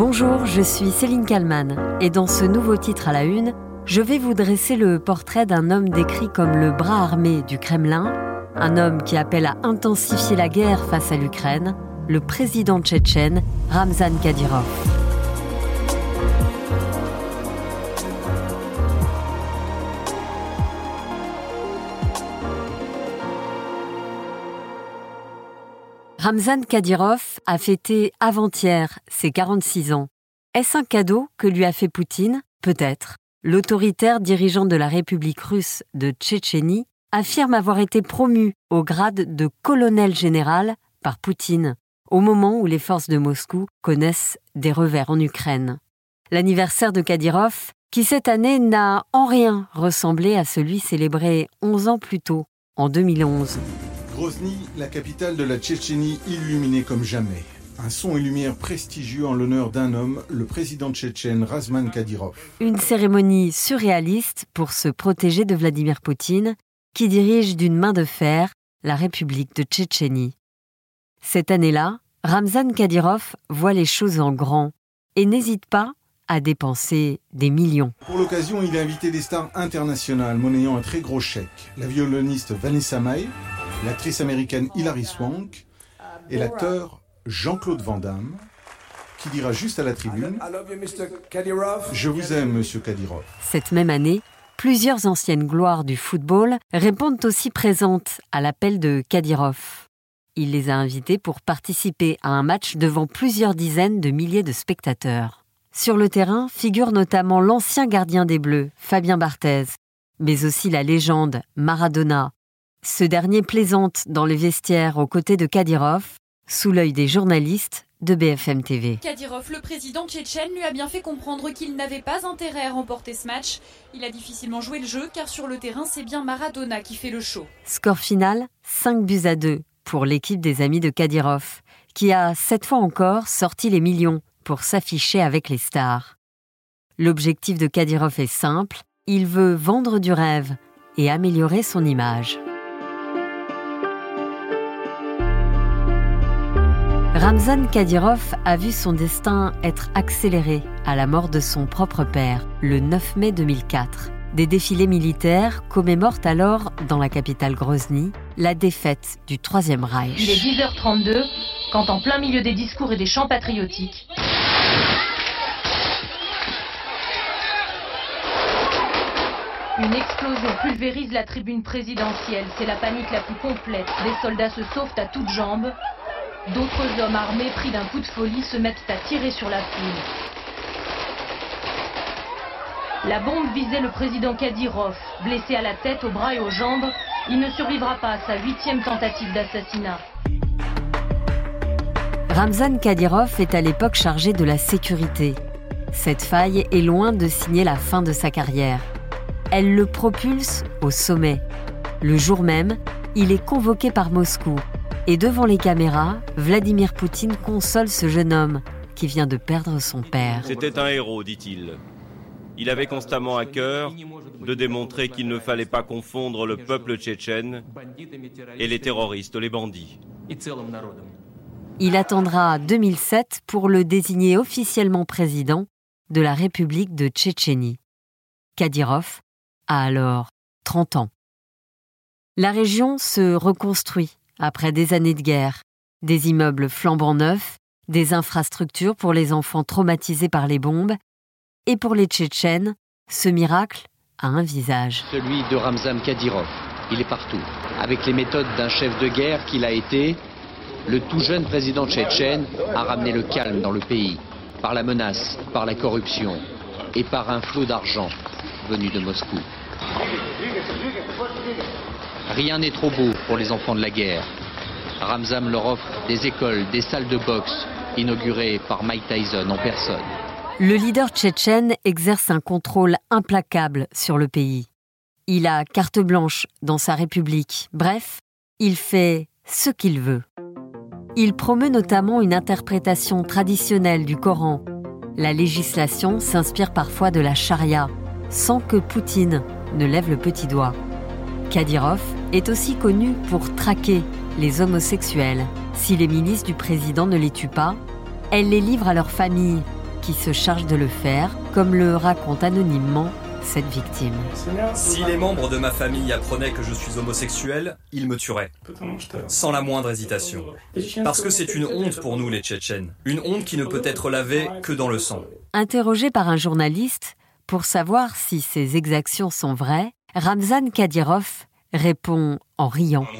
Bonjour, je suis Céline Kalman et dans ce nouveau titre à la une, je vais vous dresser le portrait d'un homme décrit comme le bras armé du Kremlin, un homme qui appelle à intensifier la guerre face à l'Ukraine, le président tchétchène Ramzan Kadyrov. Ramzan Kadyrov a fêté avant-hier ses 46 ans. Est-ce un cadeau que lui a fait Poutine? Peut-être. L'autoritaire dirigeant de la République russe de Tchétchénie affirme avoir été promu au grade de colonel général par Poutine, au moment où les forces de Moscou connaissent des revers en Ukraine. L'anniversaire de Kadyrov, qui cette année n'a en rien ressemblé à celui célébré 11 ans plus tôt, en 2011. Grozny, la capitale de la Tchétchénie illuminée comme jamais. Un son et lumière prestigieux en l'honneur d'un homme, le président tchétchène Razman Kadyrov. Une cérémonie surréaliste pour se protéger de Vladimir Poutine, qui dirige d'une main de fer la République de Tchétchénie. Cette année-là, Ramzan Kadyrov voit les choses en grand et n'hésite pas à dépenser des millions. Pour l'occasion, il a invité des stars internationales monnayant un très gros chèque. La violoniste Vanessa Mae, l'actrice américaine Hilary Swank et l'acteur Jean-Claude Van Damme, qui dira juste à la tribune Je vous aime, monsieur Kadyrov. Cette même année, plusieurs anciennes gloires du football répondent aussi présentes à l'appel de Kadyrov. Il les a invités pour participer à un match devant plusieurs dizaines de milliers de spectateurs. Sur le terrain figure notamment l'ancien gardien des Bleus, Fabien Barthez, mais aussi la légende Maradona, ce dernier plaisante dans les vestiaires aux côtés de Kadyrov, sous l'œil des journalistes de BFM TV. Kadyrov, le président tchétchène, lui a bien fait comprendre qu'il n'avait pas intérêt à remporter ce match. Il a difficilement joué le jeu car sur le terrain, c'est bien Maradona qui fait le show. Score final 5 buts à 2 pour l'équipe des amis de Kadyrov, qui a cette fois encore sorti les millions pour s'afficher avec les stars. L'objectif de Kadyrov est simple, il veut vendre du rêve et améliorer son image. Ramzan Kadyrov a vu son destin être accéléré à la mort de son propre père le 9 mai 2004. Des défilés militaires commémorent alors, dans la capitale Grozny, la défaite du Troisième Reich. Il est 10h32 quand, en plein milieu des discours et des chants patriotiques, Une explosion pulvérise la tribune présidentielle. C'est la panique la plus complète. Des soldats se sauvent à toutes jambes. D'autres hommes armés, pris d'un coup de folie, se mettent à tirer sur la foule. La bombe visait le président Kadyrov. Blessé à la tête, aux bras et aux jambes, il ne survivra pas à sa huitième tentative d'assassinat. Ramzan Kadyrov est à l'époque chargé de la sécurité. Cette faille est loin de signer la fin de sa carrière. Elle le propulse au sommet. Le jour même, il est convoqué par Moscou et devant les caméras, Vladimir Poutine console ce jeune homme qui vient de perdre son père. C'était un héros, dit-il. Il avait constamment à cœur de démontrer qu'il ne fallait pas confondre le peuple tchétchène et les terroristes, les bandits. Il attendra 2007 pour le désigner officiellement président de la République de Tchétchénie. Kadyrov a alors 30 ans. La région se reconstruit après des années de guerre, des immeubles flambant neufs, des infrastructures pour les enfants traumatisés par les bombes, et pour les Tchétchènes, ce miracle a un visage. Celui de Ramzan Kadyrov. Il est partout. Avec les méthodes d'un chef de guerre qu'il a été, le tout jeune président tchétchène a ramené le calme dans le pays, par la menace, par la corruption et par un flot d'argent venu de Moscou. Rien n'est trop beau pour les enfants de la guerre. Ramzan leur offre des écoles, des salles de boxe, inaugurées par Mike Tyson en personne. Le leader tchétchène exerce un contrôle implacable sur le pays. Il a carte blanche dans sa république. Bref, il fait ce qu'il veut. Il promeut notamment une interprétation traditionnelle du Coran. La législation s'inspire parfois de la charia, sans que Poutine ne lève le petit doigt. Kadyrov est aussi connu pour traquer les homosexuels. Si les milices du président ne les tuent pas, elle les livre à leur famille qui se charge de le faire, comme le raconte anonymement cette victime. Si les membres de ma famille apprenaient que je suis homosexuel, ils me tueraient, sans la moindre hésitation. Parce que c'est une honte pour nous les Tchétchènes, une honte qui ne peut être lavée que dans le sang. Interrogé par un journaliste pour savoir si ces exactions sont vraies, Ramzan Kadyrov répond en riant.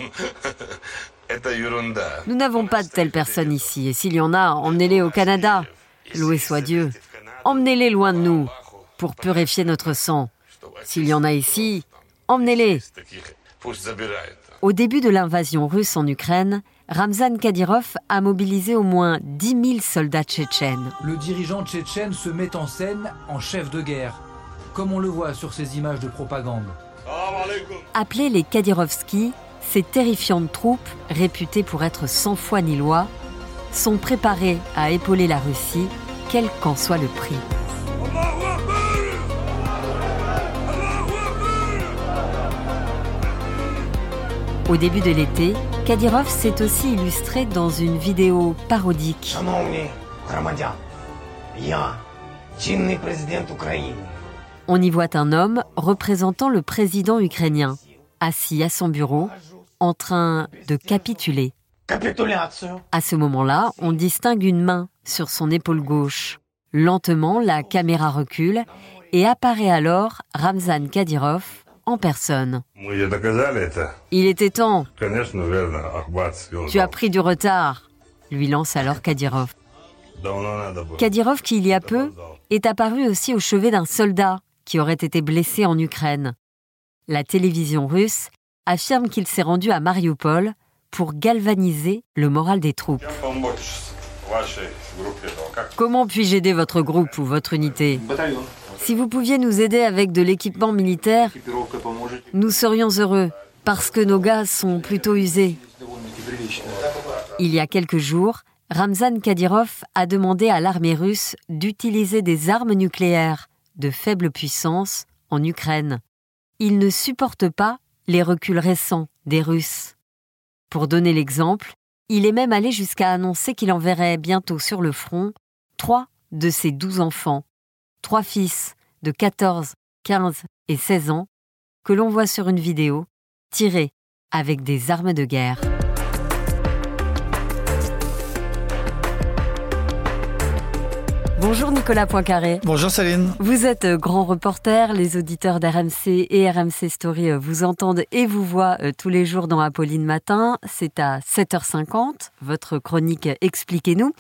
Nous n'avons pas de telles personnes ici, et s'il y en a, emmenez-les au Canada. Loué soit Dieu. Emmenez-les loin de nous, pour purifier notre sang. S'il y en a ici, emmenez-les. Au début de l'invasion russe en Ukraine, Ramzan Kadyrov a mobilisé au moins 10 000 soldats tchétchènes. Le dirigeant tchétchène se met en scène en chef de guerre, comme on le voit sur ces images de propagande. Appelés les Kadyrovskis, ces terrifiantes troupes, réputées pour être sans foi ni loi, sont préparées à épauler la Russie, quel qu'en soit le prix. Au début de l'été, Kadyrov s'est aussi illustré dans une vidéo parodique. On y voit un homme représentant le président ukrainien, assis à son bureau, en train de capituler. À ce moment-là, on distingue une main sur son épaule gauche. Lentement, la caméra recule et apparaît alors Ramzan Kadyrov en personne. Il était temps. Tu as pris du retard, lui lance alors Kadyrov. Kadyrov, qui il y a peu, est apparu aussi au chevet d'un soldat qui aurait été blessé en Ukraine. La télévision russe affirme qu'il s'est rendu à Mariupol pour galvaniser le moral des troupes. Comment puis-je aider votre groupe ou votre unité? Si vous pouviez nous aider avec de l'équipement militaire, nous serions heureux, parce que nos gars sont plutôt usés. Il y a quelques jours, Ramzan Kadyrov a demandé à l'armée russe d'utiliser des armes nucléaires de faible puissance en Ukraine. Il ne supporte pas les reculs récents des Russes. Pour donner l'exemple, il est même allé jusqu'à annoncer qu'il enverrait bientôt sur le front trois de ses douze enfants, trois fils de 14, 15 et 16 ans, que l'on voit sur une vidéo, tirés avec des armes de guerre. Bonjour Nicolas Poincaré. Bonjour Céline. Vous êtes euh, grand reporter, les auditeurs d'RMC et RMC Story euh, vous entendent et vous voient euh, tous les jours dans Apolline Matin. C'est à 7h50, votre chronique Expliquez-nous.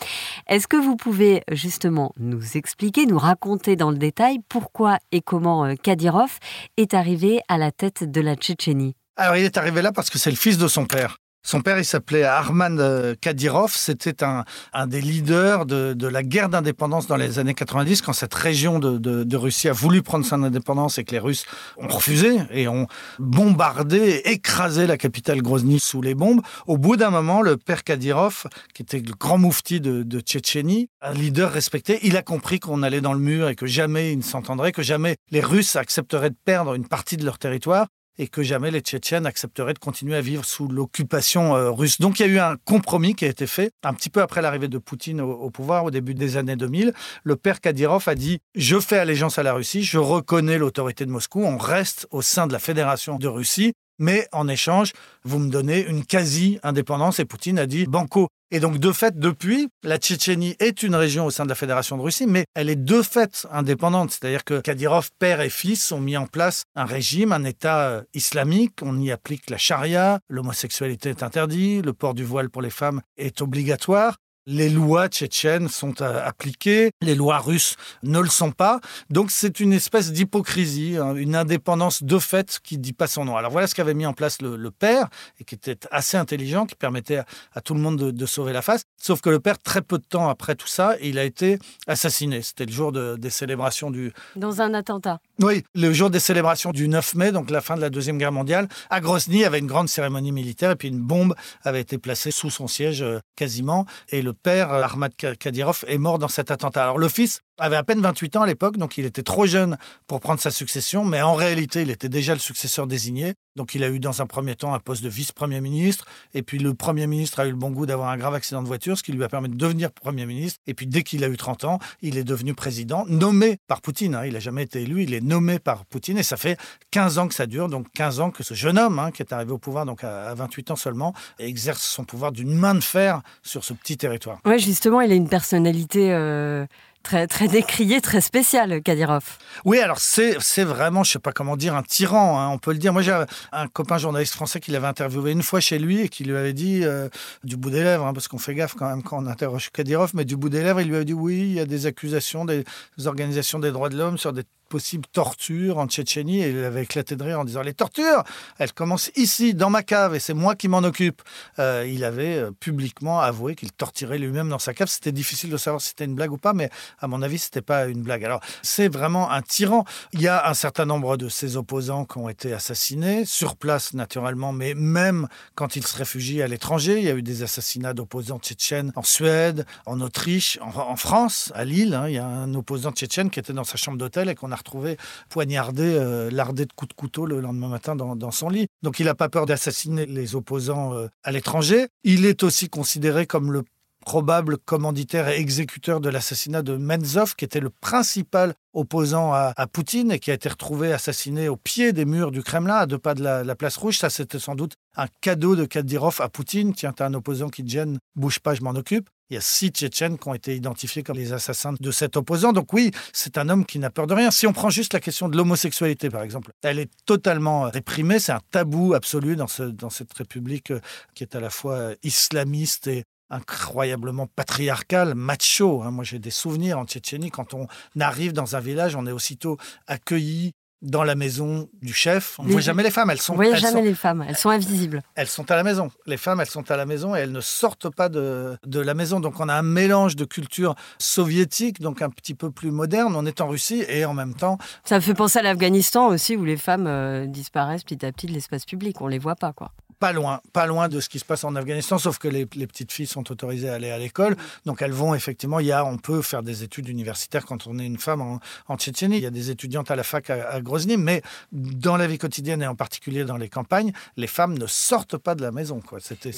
Est-ce que vous pouvez justement nous expliquer, nous raconter dans le détail pourquoi et comment Kadyrov est arrivé à la tête de la Tchétchénie? Alors il est arrivé là parce que c'est le fils de son père. Son père, il s'appelait Arman euh, Kadyrov. C'était un, des leaders de, la guerre d'indépendance dans les années 90, quand cette région de, Russie a voulu prendre son indépendance et que les Russes ont refusé et ont bombardé, écrasé la capitale Grozny sous les bombes. Au bout d'un moment, le père Kadyrov, qui était le grand moufti de, Tchétchénie, un leader respecté, il a compris qu'on allait dans le mur et que jamais il ne s'entendrait, que jamais les Russes accepteraient de perdre une partie de leur territoire et que jamais les Tchétchènes accepteraient de continuer à vivre sous l'occupation euh, russe. Donc il y a eu un compromis qui a été fait un petit peu après l'arrivée de Poutine au, pouvoir au début des années 2000. Le père Kadyrov a dit je fais allégeance à la Russie, je reconnais l'autorité de Moscou, on reste au sein de la fédération de Russie, mais en échange, vous me donnez une quasi-indépendance. Et Poutine a dit banco. Et donc, de fait, depuis, la Tchétchénie est une région au sein de la Fédération de Russie, mais elle est de fait indépendante. C'est-à-dire que Kadyrov, père et fils, ont mis en place un régime, un État euh, islamique. On y applique la charia, l'homosexualité est interdite, le port du voile pour les femmes est obligatoire les lois tchétchènes sont euh, appliquées, les lois russes ne le sont pas. Donc c'est une espèce d'hypocrisie, hein, une indépendance de fait qui ne dit pas son nom. Alors voilà ce qu'avait mis en place le, père et qui était assez intelligent, qui permettait à, tout le monde de, sauver la face. Sauf que le père, très peu de temps après tout ça, il a été assassiné. C'était le jour des célébrations du... Dans un attentat. Oui, le jour des célébrations du 9 mai, donc la fin de la Deuxième Guerre mondiale. À Grozny, il y avait une grande cérémonie militaire et puis une bombe avait été placée sous son siège euh, quasiment. Et le père, euh, Ahmad Kadyrov, est mort dans cet attentat. Alors le fils avait à peine 28 ans à l'époque, donc il était trop jeune pour prendre sa succession, mais en réalité, il était déjà le successeur désigné. Donc il a eu dans un premier temps un poste de vice-premier ministre, et puis le Premier ministre a eu le bon goût d'avoir un grave accident de voiture, ce qui lui a permis de devenir Premier ministre. Et puis dès qu'il a eu 30 ans, il est devenu président, nommé par Poutine. Hein. Il n'a jamais été élu, il est nommé par Poutine, et ça fait 15 ans que ça dure, donc 15 ans que ce jeune homme, hein, qui est arrivé au pouvoir donc à 28 ans seulement, exerce son pouvoir d'une main de fer sur ce petit territoire. Oui, justement, il a une personnalité... Euh, très, très décrié, très spécial, Kadyrov. Oui, alors c'est, c'est vraiment, je sais pas comment dire, un tyran, hein, on peut le dire. Moi, j'ai un copain journaliste français qui l'avait interviewé une fois chez lui et qui lui avait dit, euh, du bout des lèvres, hein, parce qu'on fait gaffe quand même quand on interroge Kadyrov, mais du bout des lèvres, il lui avait dit oui, il y a des accusations des organisations des droits de l'homme sur des possible torture en Tchétchénie. Et il avait éclaté de rire en disant Les tortures, elles commencent ici, dans ma cave, et c'est moi qui m'en occupe. Euh, il avait euh, publiquement avoué qu'il torturait lui-même dans sa cave. C'était difficile de savoir si c'était une blague ou pas, mais à mon avis, c'était pas une blague. Alors, c'est vraiment un tyran. Il y a un certain nombre de ses opposants qui ont été assassinés, sur place naturellement, mais même quand ils se réfugient à l'étranger. Il y a eu des assassinats d'opposants tchétchènes en Suède, en Autriche, en, France, à Lille. Hein. il y a un opposant tchétchène qui était dans sa chambre d'hôtel et qu'on a retrouvé poignardé, euh, lardé de coups de couteau le lendemain matin dans, son lit. Donc il n'a pas peur d'assassiner les opposants euh, à l'étranger. Il est aussi considéré comme le probable commanditaire et exécuteur de l'assassinat de Menzov, qui était le principal opposant à, Poutine et qui a été retrouvé assassiné au pied des murs du Kremlin, à deux pas de la, place rouge. Ça, c'était sans doute un cadeau de Kadyrov à Poutine. Tiens, t'as un opposant qui te gêne, bouge pas, je m'en occupe. Il y a six Tchétchènes qui ont été identifiés comme les assassins de cet opposant. Donc oui, c'est un homme qui n'a peur de rien. Si on prend juste la question de l'homosexualité, par exemple, elle est totalement réprimée. C'est un tabou absolu dans, ce, dans cette république euh, qui est à la fois islamiste et incroyablement patriarcal, macho. Hein. Moi, j'ai des souvenirs en Tchétchénie. Quand on arrive dans un village, on est aussitôt accueilli dans la maison du chef. On ne voit jamais les femmes. Elles sont. On ne voit jamais les femmes. Elles sont invisibles. Elles sont à la maison. Les femmes, elles sont à la maison et elles ne sortent pas de, de la maison. Donc, on a un mélange de culture soviétique, donc un petit peu plus moderne. On est en Russie et en même temps. Ça me fait penser à l'Afghanistan aussi, où les femmes euh, disparaissent petit à petit de l'espace public. On les voit pas, quoi pas loin, pas loin de ce qui se passe en Afghanistan, sauf que les, petites filles sont autorisées à aller à l'école. Donc elles vont effectivement, il y a, on peut faire des études universitaires quand on est une femme en, Tchétchénie. Il y a des étudiantes à la fac à, Grozny, mais dans la vie quotidienne et en particulier dans les campagnes, les femmes ne sortent pas de la maison.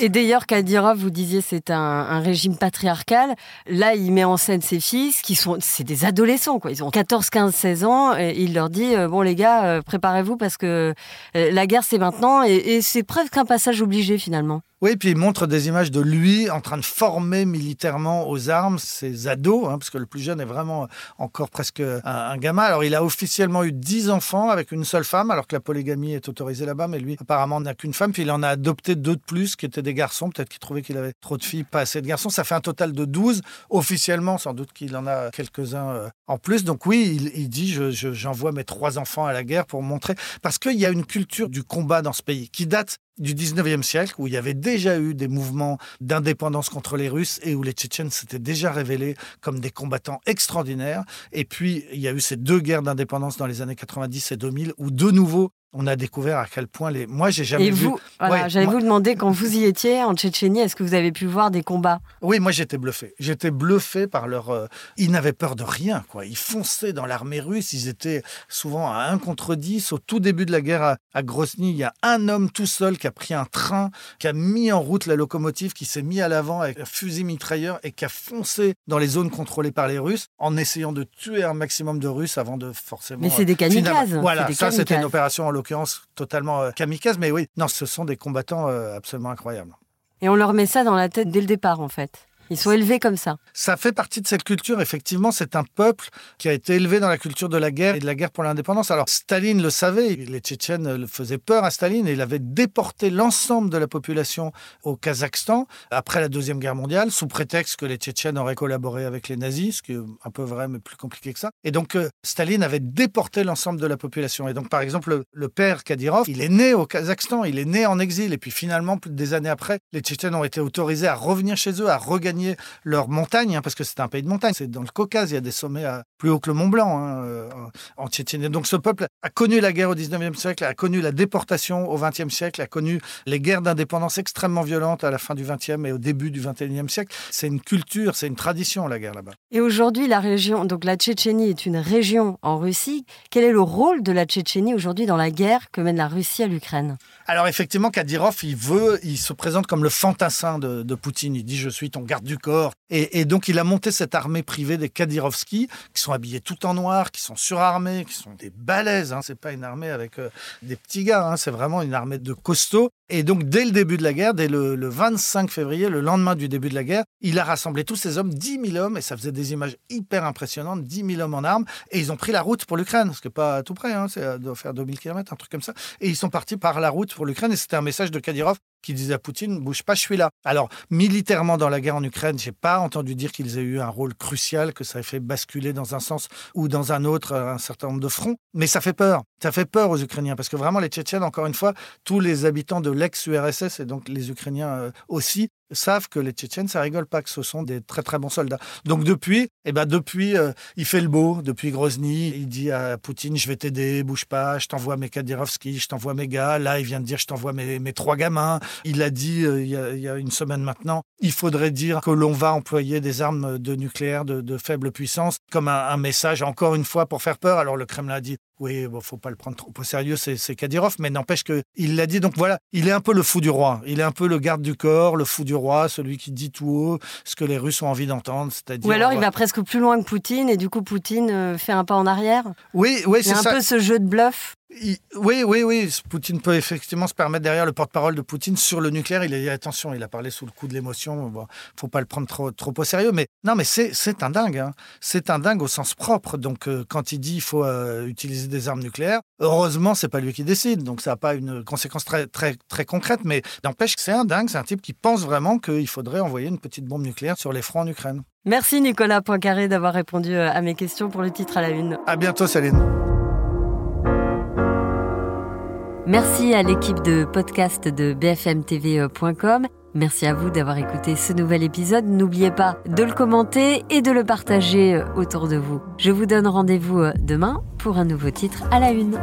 Et d'ailleurs, Kadyrov, vous disiez, c'est un, régime patriarcal. Là, il met en scène ses fils, qui sont, c'est des adolescents. Ils ont 14, 15, 16 ans. Et il leur dit, euh, bon les gars, euh, préparez-vous parce que euh, la guerre c'est maintenant. Et, et c'est presque un passage obligé finalement. Oui, puis il montre des images de lui en train de former militairement aux armes ses ados, hein, parce que le plus jeune est vraiment encore presque un, gamin. Alors il a officiellement eu dix enfants avec une seule femme, alors que la polygamie est autorisée là-bas, mais lui apparemment n'a qu'une femme, puis il en a adopté deux de plus qui étaient des garçons, peut-être qu'il trouvait qu'il avait trop de filles, pas assez de garçons. Ça fait un total de 12. Officiellement, sans doute qu'il en a quelques-uns euh, en plus. Donc oui, il, dit, j'envoie mes trois enfants à la guerre pour montrer, parce qu'il y a une culture du combat dans ce pays qui date du 19e siècle, où il y avait déjà eu des mouvements d'indépendance contre les Russes et où les Tchétchènes s'étaient déjà révélés comme des combattants extraordinaires. Et puis, il y a eu ces deux guerres d'indépendance dans les années 90 et 2000, où de nouveau, on a découvert à quel point les. Moi, j'ai jamais et vu. Vous, voilà, j'allais vous demander quand vous y étiez en Tchétchénie, est-ce que vous avez pu voir des combats? Oui, moi j'étais bluffé. J'étais bluffé par leur. Euh, ils n'avaient peur de rien, quoi. Ils fonçaient dans l'armée russe. Ils étaient souvent à 1 contre 10. Au tout début de la guerre à, Grozny, il y a un homme tout seul qui a pris un train, qui a mis en route la locomotive, qui s'est mis à l'avant avec un fusil mitrailleur et qui a foncé dans les zones contrôlées par les Russes en essayant de tuer un maximum de Russes avant de forcément. Mais c'est des kamikazes. Voilà, ça c'était une opération en l'occurrence totalement euh, kamikaze, mais oui, non, ce sont des combattants euh, absolument incroyables. Et on leur met ça dans la tête dès le départ, en fait. Ils sont élevés comme ça. Ça fait partie de cette culture. Effectivement, c'est un peuple qui a été élevé dans la culture de la guerre et de la guerre pour l'indépendance. Alors, Staline le savait. Les Tchétchènes le faisaient peur à Staline et il avait déporté l'ensemble de la population au Kazakhstan après la Deuxième Guerre mondiale, sous prétexte que les Tchétchènes auraient collaboré avec les nazis, ce qui est un peu vrai, mais plus compliqué que ça. Et donc, euh, Staline avait déporté l'ensemble de la population. Et donc, par exemple, le, père Kadyrov, il est né au Kazakhstan, il est né en exil. Et puis, finalement, des années après, les Tchétchènes ont été autorisés à revenir chez eux, à regagner gagner leurs montagnes, hein, parce que c'est un pays de montagne. C'est dans le Caucase, il y a des sommets à, plus haut que le Mont Blanc hein, euh, en Tchétchénie. Donc ce peuple a connu la guerre au 19e siècle, a connu la déportation au 20e siècle, a connu les guerres d'indépendance extrêmement violentes à la fin du 20e et au début du 21e siècle. C'est une culture, c'est une tradition la guerre là-bas. Et aujourd'hui, la région, donc la Tchétchénie est une région en Russie. Quel est le rôle de la Tchétchénie aujourd'hui dans la guerre que mène la Russie à l'Ukraine? Alors effectivement, Kadyrov, il veut, il se présente comme le fantassin de, Poutine. Il dit je suis ton garde du corps. Et, donc il a monté cette armée privée des Kadyrovskis, qui sont habillés tout en noir, qui sont surarmés, qui sont des balaises. Hein. C'est pas une armée avec euh, des petits gars. Hein. C'est vraiment une armée de costauds. Et donc dès le début de la guerre, dès le, 25 février, le lendemain du début de la guerre, il a rassemblé tous ces hommes, 10 000 hommes, et ça faisait des images hyper impressionnantes, 10 000 hommes en armes, et ils ont pris la route pour l'Ukraine, ce qui n'est pas tout près, hein. ça doit faire 2000 km, un truc comme ça. Et ils sont partis par la route pour l'Ukraine, et c'était un message de Kadyrov qui disait à Poutine bouge pas, je suis là. Alors militairement dans la guerre en Ukraine, j'ai pas entendu dire qu'ils aient eu un rôle crucial, que ça ait fait basculer dans un sens ou dans un autre un certain nombre de fronts, mais ça fait peur. Ça fait peur aux Ukrainiens parce que vraiment les Tchétchènes, encore une fois, tous les habitants de l'ex-URSS et donc les Ukrainiens euh, aussi savent que les Tchétchènes, ça rigole pas, que ce sont des très très bons soldats. Donc depuis, eh ben depuis, euh, il fait le beau. Depuis Grozny, il dit à Poutine, je vais t'aider, bouge pas, je t'envoie mes Kadyrovski, je t'envoie mes gars. Là, il vient de dire, je t'envoie mes, trois gamins. Il a dit euh, il, y a, une semaine maintenant, il faudrait dire que l'on va employer des armes de nucléaire de, faible puissance comme un, message, encore une fois, pour faire peur. Alors le Kremlin a dit oui, bon, faut pas le prendre trop au sérieux, c'est Kadyrov, mais n'empêche qu'il l'a dit. Donc voilà, il est un peu le fou du roi. Il est un peu le garde du corps, le fou du roi, celui qui dit tout haut ce que les Russes ont envie d'entendre. Ou alors il va presque plus loin que Poutine et du coup Poutine euh, fait un pas en arrière. Oui, oui, c'est ça. un peu ce jeu de bluff oui, oui, oui. Poutine peut effectivement se permettre derrière le porte-parole de Poutine sur le nucléaire. Il a dit attention, il a parlé sous le coup de l'émotion. Bon, faut pas le prendre trop, trop au sérieux. Mais non, mais c'est un dingue. Hein. C'est un dingue au sens propre. Donc, euh, quand il dit il faut euh, utiliser des armes nucléaires, heureusement, c'est pas lui qui décide. Donc, ça n'a pas une conséquence très, très, très concrète. Mais n'empêche que c'est un dingue. C'est un type qui pense vraiment qu'il faudrait envoyer une petite bombe nucléaire sur les fronts en Ukraine. Merci Nicolas Poincaré d'avoir répondu euh, à mes questions pour le titre à la une. À bientôt, Céline. Merci à l'équipe de podcast de bfmtv.com. Merci à vous d'avoir écouté ce nouvel épisode. N'oubliez pas de le commenter et de le partager autour de vous. Je vous donne rendez-vous demain pour un nouveau titre à la une.